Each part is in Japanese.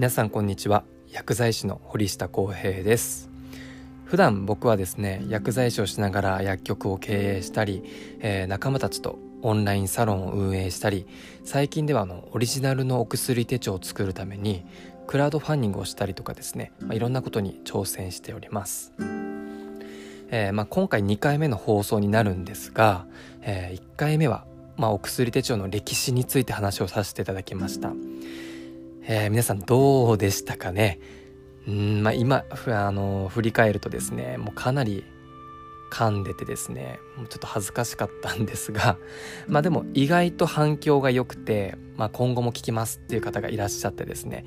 皆さんこんにちは。薬剤師の堀下康平です。普段僕はですね薬剤師をしながら薬局を経営したり、えー、仲間たちとオンラインサロンを運営したり最近ではあのオリジナルのお薬手帳を作るためにクラウドファンディングをしたりとかですね、まあ、いろんなことに挑戦しております、えー、まあ、今回2回目の放送になるんですが、えー、1回目は、まあ、お薬手帳の歴史について話をさせていただきましたえー、皆さんどうでしたかね？うんまあ今あの振り返るとですねもうかなり噛んでてですねもうちょっと恥ずかしかったんですがまあでも意外と反響が良くて、まあ、今後も聞きますっていう方がいらっしゃってですね、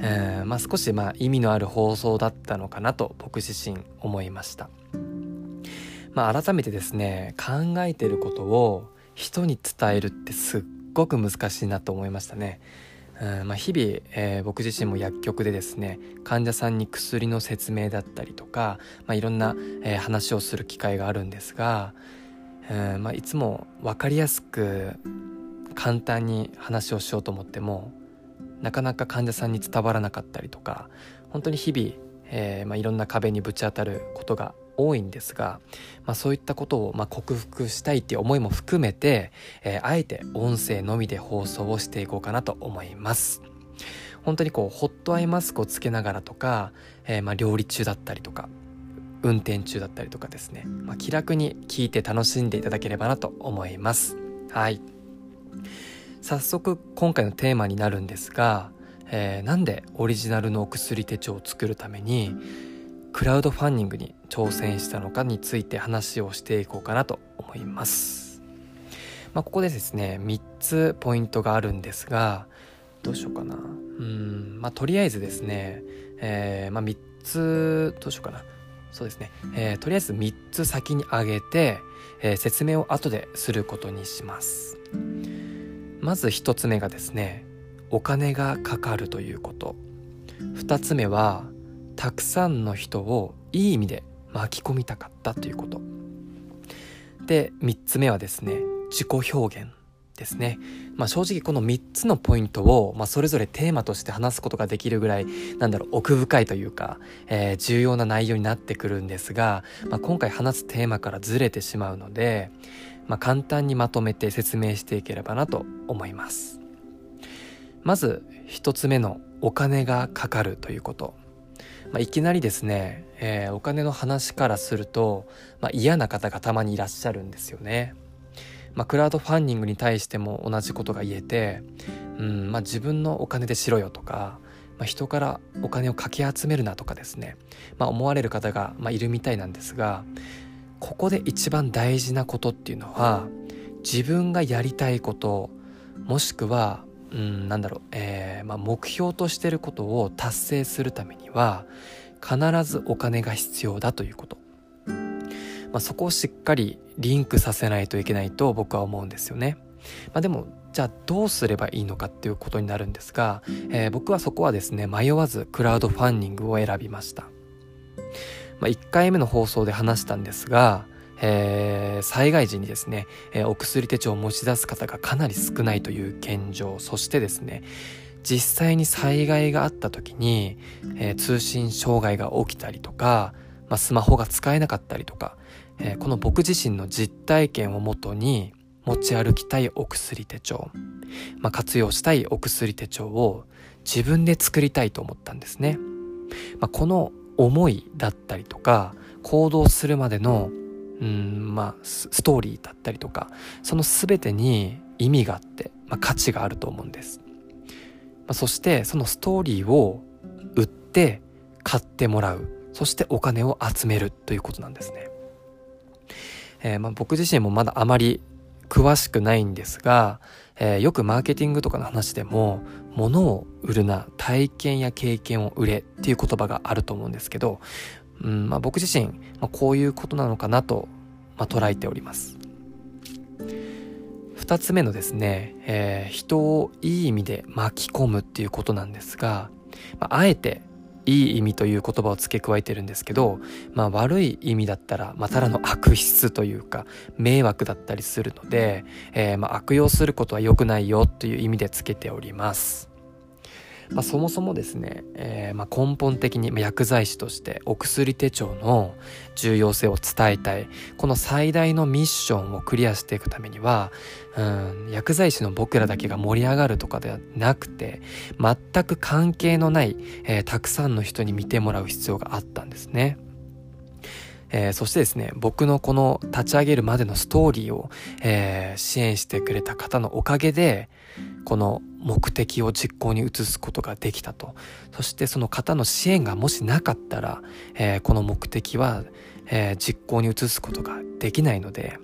えー、まあ、少しまあ意味のある放送だったのかなと僕自身思いました。まあ、改めてですね考えてることを人に伝えるってすっごく難しいなと思いましたね。うんまあ、日々、えー、僕自身も薬局でですね患者さんに薬の説明だったりとか、まあ、いろんな、えー、話をする機会があるんですが、うんまあ、いつも分かりやすく簡単に話をしようと思ってもなかなか患者さんに伝わらなかったりとか本当に日々、えーまあ、いろんな壁にぶち当たることが多いんですが、まあ、そういったことをま克服したいっていう思いも含めて、えー、あえて音声のみで放送をしていこうかなと思います。本当にこうホットアイマスクをつけながらとか、えー、ま料理中だったりとか運転中だったりとかですね、まあ、気楽に聞いて楽しんでいただければなと思います。はい早速今回のテーマになるんですが、えー、なんでオリジナルのお薬手帳を作るためにクラウドファンディングに挑戦したのかについて話をしていこうかなと思います。まあ、ここでですね3つポイントがあるんですがどうしようかな。うんまあとりあえずですね、えー、まあ、3つどうしようかな。そうですね、えー、とりあえず3つ先に挙げて、えー、説明を後ですることにします。まず1つ目がですねお金がかかるということ。2つ目はたくさんの人をいい意味で巻き込みたかったということ。で3つ目はですね自己表現ですね、まあ、正直この3つのポイントを、まあ、それぞれテーマとして話すことができるぐらいなんだろう奥深いというか、えー、重要な内容になってくるんですが、まあ、今回話すテーマからずれてしまうので、まあ、簡単にまとめて説明していければなと思います。まず1つ目のお金がかかるということ。まあ、いきなりですね、えー、お金の話からすると、まあ、嫌な方がたまにいらっしゃるんですよね。まあ、クラウドファンディングに対しても同じことが言えて、うんまあ、自分のお金でしろよとか、まあ、人からお金をかき集めるなとかですね、まあ、思われる方が、まあ、いるみたいなんですがここで一番大事なことっていうのは自分がやりたいこともしくはうん、なんだろう、えーまあ、目標としてることを達成するためには必ずお金が必要だということ、まあ、そこをしっかりリンクさせないといけないと僕は思うんですよね。まあ、でもじゃあどうすればいいのかっていうことになるんですが、えー、僕はそこはですね迷わずクラウドファンディングを選びました。まあ、1回目の放送で話したんですがえー、災害時にですね、えー、お薬手帳を持ち出す方がかなり少ないという現状そしてですね実際に災害があった時に、えー、通信障害が起きたりとか、まあ、スマホが使えなかったりとか、えこの僕自身の実体験をもとに持ち歩きたいお薬手帳、まあ、活用したいお薬手帳を自分で作りたいと思ったんですね。まあ、この思いだったりとか行動するまでのうんまあストーリーだったりとかその全てに意味があって、まあ、価値があると思うんです、まあ、そしてそのストーリーを売って買ってもらう。そしてお金を集めるということなんですね、えー、まあ僕自身もまだあまり詳しくないんですが、えー、よくマーケティングとかの話でも物を売るな体験や経験を売れっていう言葉があると思うんですけどうんまあ、僕自身、まあ、こういうことなのかなと、まあ、捉えております。2つ目のですね、えー、人をいい意味で巻き込むっていうことなんですが、まあ、あえていい意味という言葉を付け加えてるんですけど、まあ、悪い意味だったら、まあ、ただの悪質というか迷惑だったりするので、えー、まあ悪用することは良くないよという意味で付けております。まあ、そもそもですね、えー、まあ根本的に薬剤師としてお薬手帳の重要性を伝えたいこの最大のミッションをクリアしていくためには、うん、薬剤師の僕らだけが盛り上がるとかではなくて全く関係のない、えー、たくさんの人に見てもらう必要があったんですね。えー、そしてですね、僕のこの立ち上げるまでのストーリーを、えー、支援してくれた方のおかげで、この目的を実行に移すことができたと。そしてその方の支援がもしなかったら、えー、この目的は、え実行に移すことができないので、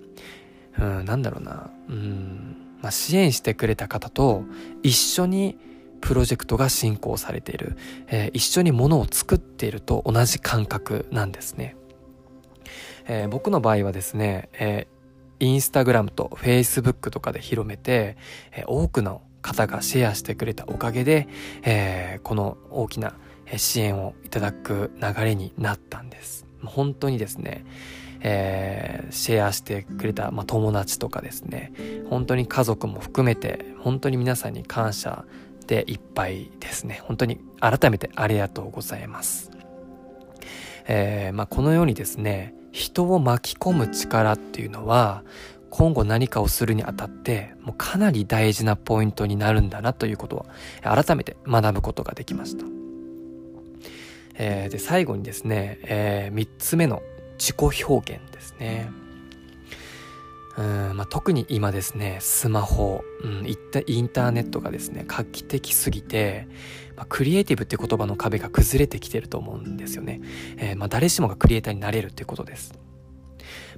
うん、なんだろうな、うん、まあ、支援してくれた方と一緒にプロジェクトが進行されている、え一緒にものを作っていると同じ感覚なんですね。えー、僕の場合はですね、えー、インスタグラムとフェイスブックとかで広めて、えー、多くの方がシェアしてくれたおかげで、えー、この大きな支援をいただく流れになったんです。本当にですね、えー、シェアしてくれた、まあ、友達とかですね、本当に家族も含めて、本当に皆さんに感謝でいっぱいですね。本当に改めてありがとうございます。えー、まあ、このようにですね、人を巻き込む力っていうのは今後何かをするにあたってもうかなり大事なポイントになるんだなということを改めて学ぶことができました。えー、で最後にですね、えー、3つ目の自己表現ですね。うんまあ、特に今ですねスマホ、うん、いったインターネットがですね画期的すぎて、まあ、クリエイティブって言葉の壁が崩れてきてると思うんですよね、えー、まあ、誰しもがクリエイターになれるっていうことです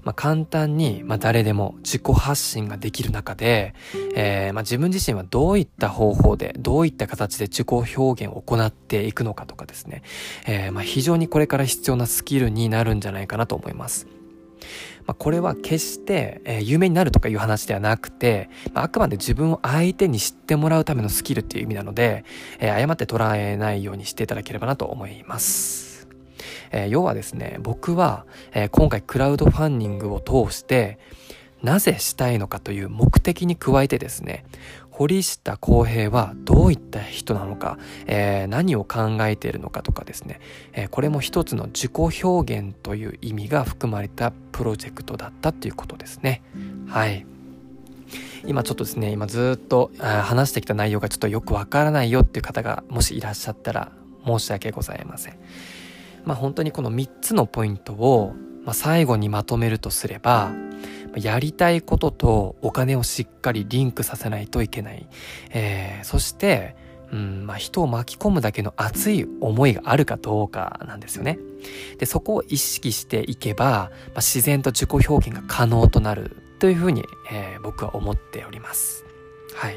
まあ、簡単に、まあ、誰でも自己発信ができる中で、えーまあ、自分自身はどういった方法で、どういった形で自己表現を行っていくのかとかですね、えーま、非常にこれから必要なスキルになるんじゃないかなと思います。まあ、これは決して、えー、有名になるとかいう話ではなくて、まあ、あくまで自分を相手に知ってもらうためのスキルっていう意味なので、えー、誤って捉えないようにしていただければなと思います。えー、要はですね、僕は、えー、今回クラウドファンディングを通して、なぜしたいのかという目的に加えてですね、堀下康平はどういった人なのか、えー、何を考えているのかとかですね、えー、これも一つの自己表現という意味が含まれたプロジェクトだったということですね。はい。今ちょっとですね、今ずっと話してきた内容がちょっとよくわからないよっていう方がもしいらっしゃったら申し訳ございません。まあ本当にこの3つのポイントを、まあ、最後にまとめるとすれば、やりたいこととお金をしっかりリンクさせないといけない。えー、そして、うんまあ、人を巻き込むだけの熱い思いがあるかどうかなんですよね。で、そこを意識していけば、まあ、自然と自己表現が可能となるというふうに、えー、僕は思っております。はい。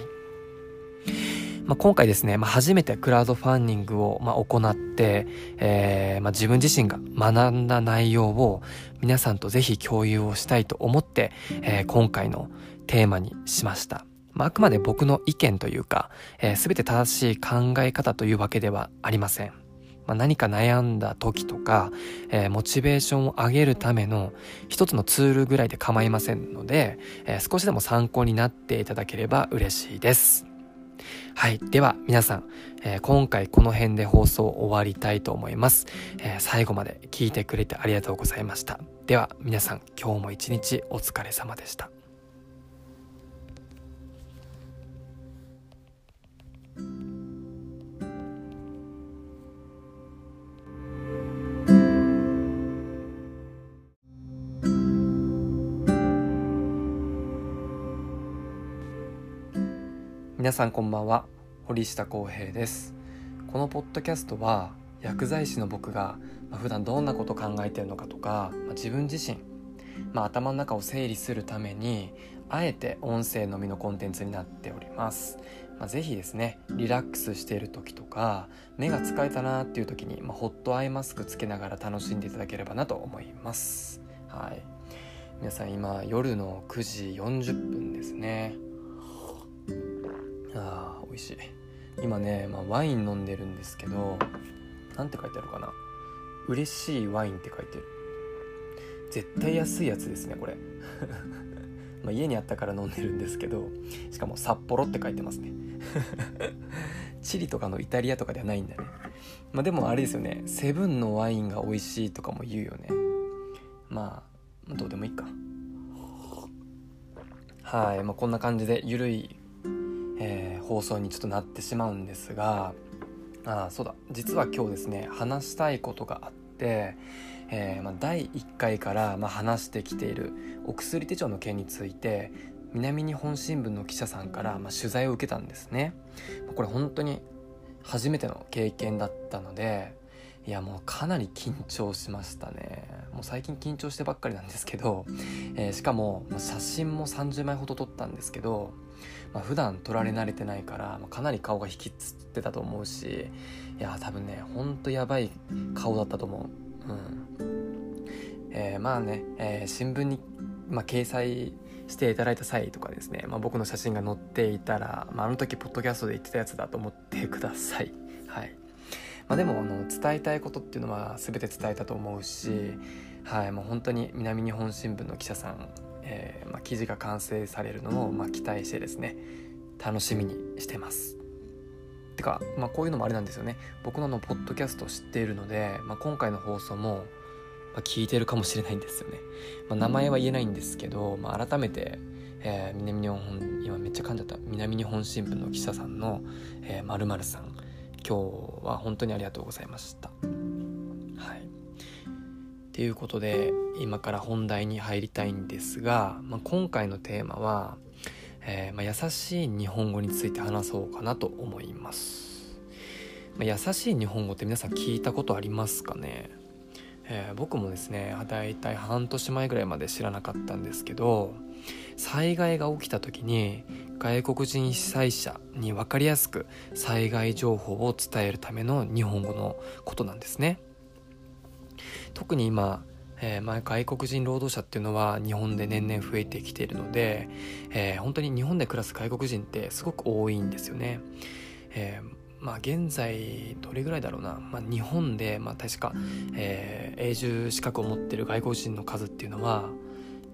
まあ、今回ですね、まあ、初めてクラウドファンディングを、ま、行って、えーま、自分自身が学んだ内容を皆さんとぜひ共有をしたいと思って、えー、今回のテーマにしました。まあ、くまで僕の意見というか、す、えー、べ、て正しい考え方というわけではありません。まあ、何か悩んだ時とか、えー、モチベーションを上げるための一つのツールぐらいで構いませんので、えー、少しでも参考になっていただければ嬉しいです。はい。では、皆さん、えー、今回この辺で放送終わりたいと思います、えー、最後まで聞いてくれてありがとうございました。では、皆さん、今日も一日お疲れ様でした。皆さんこんばんは。堀下康平です。このポッドキャストは薬剤師の僕が、まあ、普段どんなこと考えてるのかとか、ま、自分自身、まあ、頭の中を整理するためにあえて音声のみのコンテンツになっております、まあ、ぜひですねリラックスしている時とか目が疲れたなっていう時に、まあ、ホットアイマスクつけながら楽しんでいただければなと思います。はい。皆さん今夜の9時40分ですね。あー美味しい。今ね、まあ、ワイン飲んでるんですけど何て書いてあるかな。嬉しいワインって書いてる。絶対安いやつですねこれ。ま家にあったから飲んでるんですけどしかも札幌って書いてますね。チリとかのイタリアとかではないんだね。まあでもあれですよね。セブンのワインが美味しいとかも言うよね。まあどうでもいいか。はい、まあ、こんな感じでゆるい、えー、放送にちょっとなってしまうんですがあそうだ実は今日ですね話したいことがあって、えー、まあ、第1回から、ま話してきているお薬手帳の件について南日本新聞の記者さんから、ま取材を受けたんですね。これ本当に初めての経験だったのでいやもうかなり緊張しましたねもう最近緊張してばっかりなんですけど、えー、しかも写真も30枚ほど撮ったんですけどまあ、普段撮られ慣れてないから、まあ、かなり顔が引きつってたと思うしいや多分ねほんとやばい顔だったと思う。うん。えー、まあね、えー、新聞に、まあ、掲載していただいた際とかですね、まあ、僕の写真が載っていたら、まあ、あの時ポッドキャストで言ってたやつだと思ってください。はい。まあ、でもあの伝えたいことっていうのは全て伝えたと思うし、はい、もう本当に南日本新聞の記者さんえー、まあ、記事が完成されるのを、まあ、期待してですね楽しみにしてます。てか、まあ、こういうのもあれなんですよね。僕ののポッドキャストを知っているので、まあ、今回の放送も、ま聞いてるかもしれないんですよね、ま名前は言えないんですけど、ま改めて、えー、南日本今めっちゃ噛んじゃった。南日本新聞の記者さんのまる、えー、さん。今日は本当にありがとうございました。はいということで今から本題に入りたいんですが、まあ、今回のテーマは、えー、まあ、優しい日本語について話そうかなと思います、まあ、優しい日本語って皆さん聞いたことありますかね、えー、僕もですねだいたい半年前ぐらいまで知らなかったんですけど災害が起きた時に外国人被災者に分かりやすく災害情報を伝えるための日本語のことなんですね。特に今、えー、まあ、外国人労働者っていうのは日本で年々増えてきているので、えー、本当に日本で暮らす外国人ってすごく多いんですよね。えーまあ、現在どれぐらいだろうな、まあ、日本で、まあ、確か、えー、永住資格を持ってる外国人の数っていうのは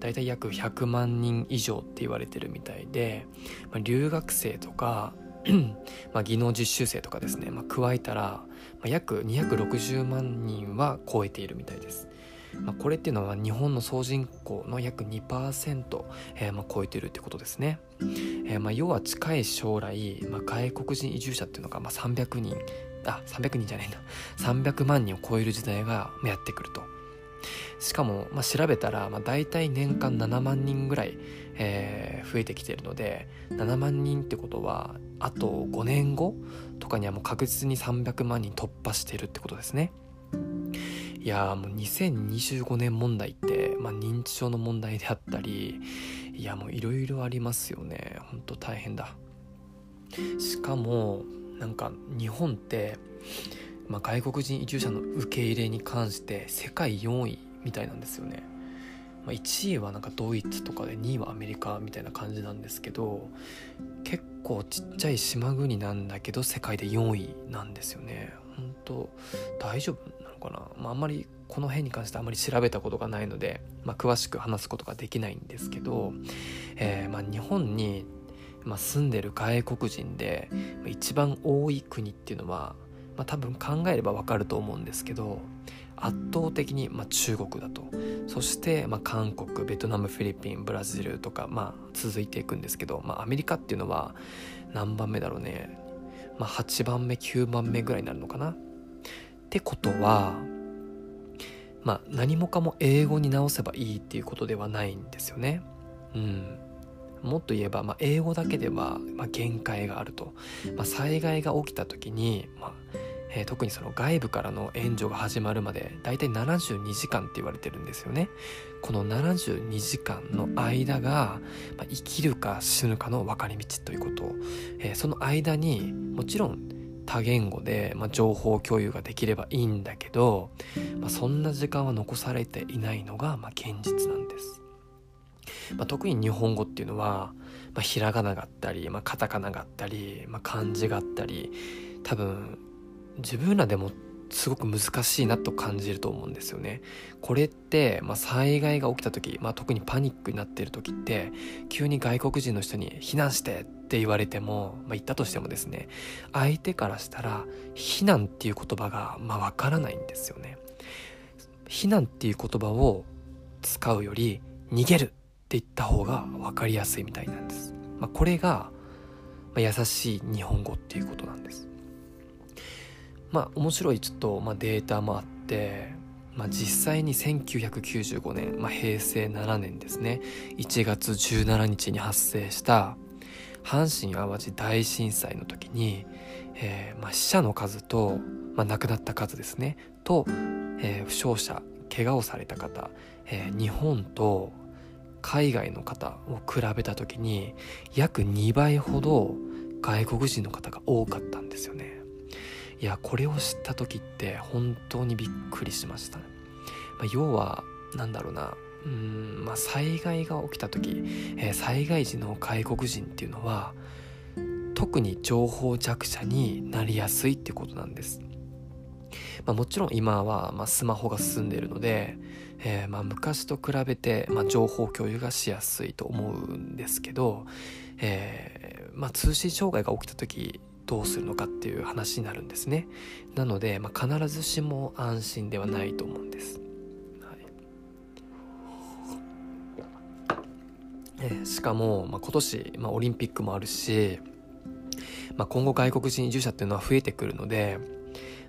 大体約100万人以上って言われてるみたいで、まあ、留学生とか まあ技能実習生とかですね、まあ、加えたら、まあ、約260万人は超えているみたいです。まあ、これっていうのは日本の総人口の約2%、えー、まあ超えてるってことですね。えー、まあ要は近い将来、まあ、外国人移住者っていうのがまあ300人あ300人じゃないんだ300万人を超える時代がやってくると。しかも、まあ、調べたら、まあ、大体年間7万人ぐらい、えー、増えてきてるので7万人ってことはあと5年後とかにはもう確実に300万人突破してるってことですね。いやもう2025年問題って、まあ、認知症の問題であったりいやもういろいろありますよね。ほんと大変だ。しかもなんか日本って、まあ、外国人移住者の受け入れに関して世界4位みたいなんですよね。まあ、1位はなんかドイツとかで2位はアメリカみたいな感じなんですけど結構ちっちゃい島国なんだけど世界で4位なんですよね。本当大丈夫なのかな、まあ、あんまりこの辺に関してあんまり調べたことがないので、まあ、詳しく話すことができないんですけど、えー、まあ日本に、ま、住んでる外国人で一番多い国っていうのは、まあ、多分考えればわかると思うんですけど圧倒的に、まあ、中国だと。そして、まあ、韓国ベトナムフィリピンブラジルとか、まあ、続いていくんですけど、まあ、アメリカっていうのは何番目だろうね、まあ、8番目9番目ぐらいになるのかな。ってことはまあ何もかも英語に直せばいいっていうことではないんですよね。うん、もっと言えば、まあ、英語だけでは、まあ、限界があると、まあ、災害が起きた時に、まあえー、特にその外部からの援助が始まるまでだいたい72時間って言われてるんですよね。この72時間の間が、まあ、生きるか死ぬかの分かれ道ということ、えー、その間にもちろん多言語で、まあ、情報共有ができればいいんだけど、まあ、そんな時間は残されていないのが、まあ、現実なんです、まあ、特に日本語っていうのは、まあ、ひらがながあったり、まあ、カタカナがあったり、まあ、漢字があったり多分自分らでもすごく難しいなと感じると思うんですよね。これって、まあ、災害が起きた時、まあ、特にパニックになっている時って急に外国人の人に避難してって言われても、まあ、言ったとしてもですね相手からしたら避難っていう言葉がまあ分からないんですよね。避難っていう言葉を使うより逃げるって言った方が分かりやすいみたいなんです。まあ、これが、まあ、優しい日本語っていうことなんです。まあ面白いちょっと、まあ、データもあって、まあ、実際に1995年、まあ、平成7年ですね。1月17日に発生した阪神・淡路大震災の時に、えーまあ、死者の数と、まあ、亡くなった数ですね。と、えー、負傷者怪我をされた方、えー、日本と海外の方を比べた時に約2倍ほど外国人の方が多かったんですよね。いやこれを知った時って本当にびっくりしました、まあ、要はなんだろうな。うんまあ災害が起きた時、えー、災害時の外国人っていうのは特に情報弱者になりやすいってことなんです、まあ、もちろん今はまスマホが進んでいるので、えー、ま昔と比べてま情報共有がしやすいと思うんですけど、えー、ま通信障害が起きた時どうするのかっていう話になるんですね。なので、まあ、必ずしも安心ではないと思うんです、はい。えー、しかも、まあ、今年、まあ、オリンピックもあるし、まあ、今後外国人移住者っていうのは増えてくるので、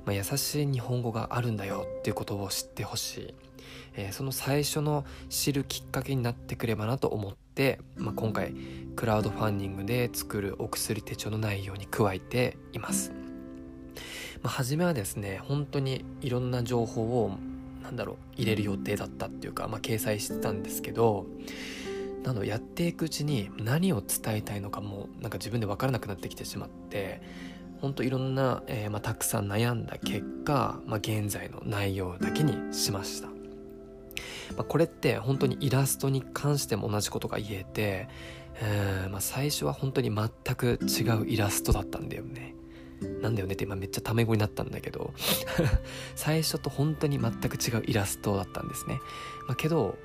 まあ、優しい日本語があるんだよっていうことを知ってほしい。えー、その最初の知るきっかけになってくればなと思って、まあ、今回クラウドファンディングで作るお薬手帳の内容に加えています、まあ、初めはですね本当にいろんな情報をなんだろう入れる予定だったっていうか、まあ、掲載してたんですけどなのやっていくうちに何を伝えたいのかもなんか自分で分からなくなってきてしまって本当いろんな、えーまあ、たくさん悩んだ結果、まあ、現在の内容だけにしました。まあ、これって本当にイラストに関しても同じことが言えて、えーまあ、最初は本当に全く違うイラストだったんだよね。なんだよねって今めっちゃタメ語になったんだけど 最初と本当に全く違うイラストだったんですね。まあ、けど、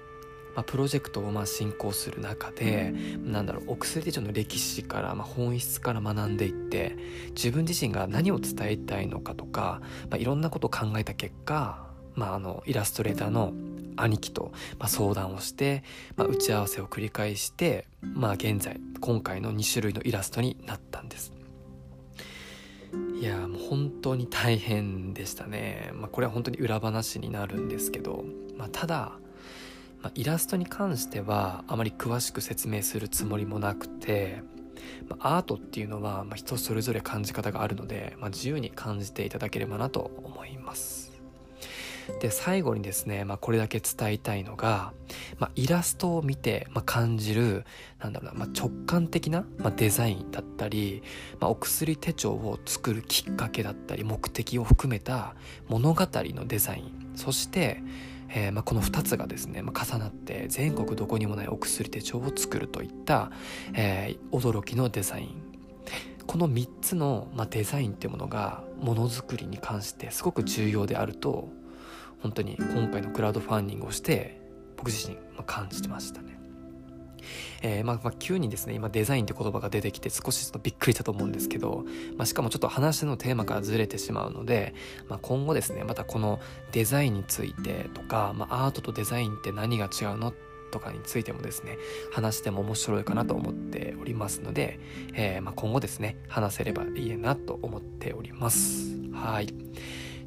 まあ、プロジェクトをまあ進行する中でなんだろうお薬手帳の歴史から、まあ、本質から学んでいって自分自身が何を伝えたいのかとか、まあ、いろんなことを考えた結果、まあ、あのイラストレーターの兄貴と、ま相談をして、まあ、打ち合わせを繰り返して、まあ、現在今回の2種類のイラストになったんです。いやもう本当に大変でしたね、まあ、これは本当に裏話になるんですけど、まあ、ただ、まあ、イラストに関してはあまり詳しく説明するつもりもなくて、ま、アートっていうのはま人それぞれ感じ方があるので、ま、自由に感じていただければなと思います。で最後にですね、まあ、これだけ伝えたいのが、まあ、イラストを見て、まあ、感じるなんだろうな、ま、直感的な、ま、デザインだったり、ま、お薬手帳を作るきっかけだったり目的を含めた物語のデザイン。そしてえー、ま、この2つがですね、ま、重なって全国どこにもないお薬手帳を作るといった、えー、驚きのデザイン。この3つの、ま、デザインっていうものがものづくりに関してすごく重要であると本当に今回のクラウドファンディングをして僕自身感じてましたね。えー、まあ、まあ、急にですね、今デザインって言葉が出てきて少しちょっとびっくりしたと思うんですけど、まあ、しかもちょっと話のテーマからずれてしまうので、まあ、今後ですね、またこのデザインについてとか、まあ、アートとデザインって何が違うのとかについてもですね、話しても面白いかなと思っておりますので、えー、まあ、今後ですね、話せればいいなと思っております。はい。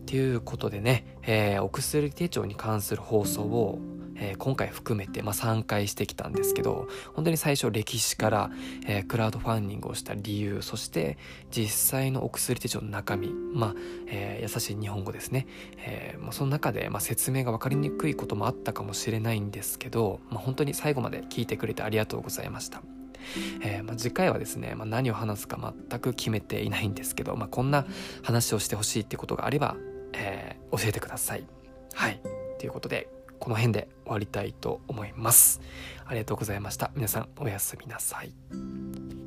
ということでね、えー、お薬手帳に関する放送を、えー、今回含めて、まあ、3回してきたんですけど本当に最初歴史から、えー、クラウドファンディングをした理由そして実際のお薬手帳の中身、まあえー、優しい日本語ですね、えーまあ、その中で、まあ、説明が分かりにくいこともあったかもしれないんですけど、まあ、本当に最後まで聞いてくれてありがとうございました。えー、まあ、次回はですね、まあ、何を話すか全く決めていないんですけど、まあ、こんな話をしてほしいってことがあればえー、教えてください。はい。ということで、この辺で終わりたいと思います。ありがとうございました。皆さんおやすみなさい。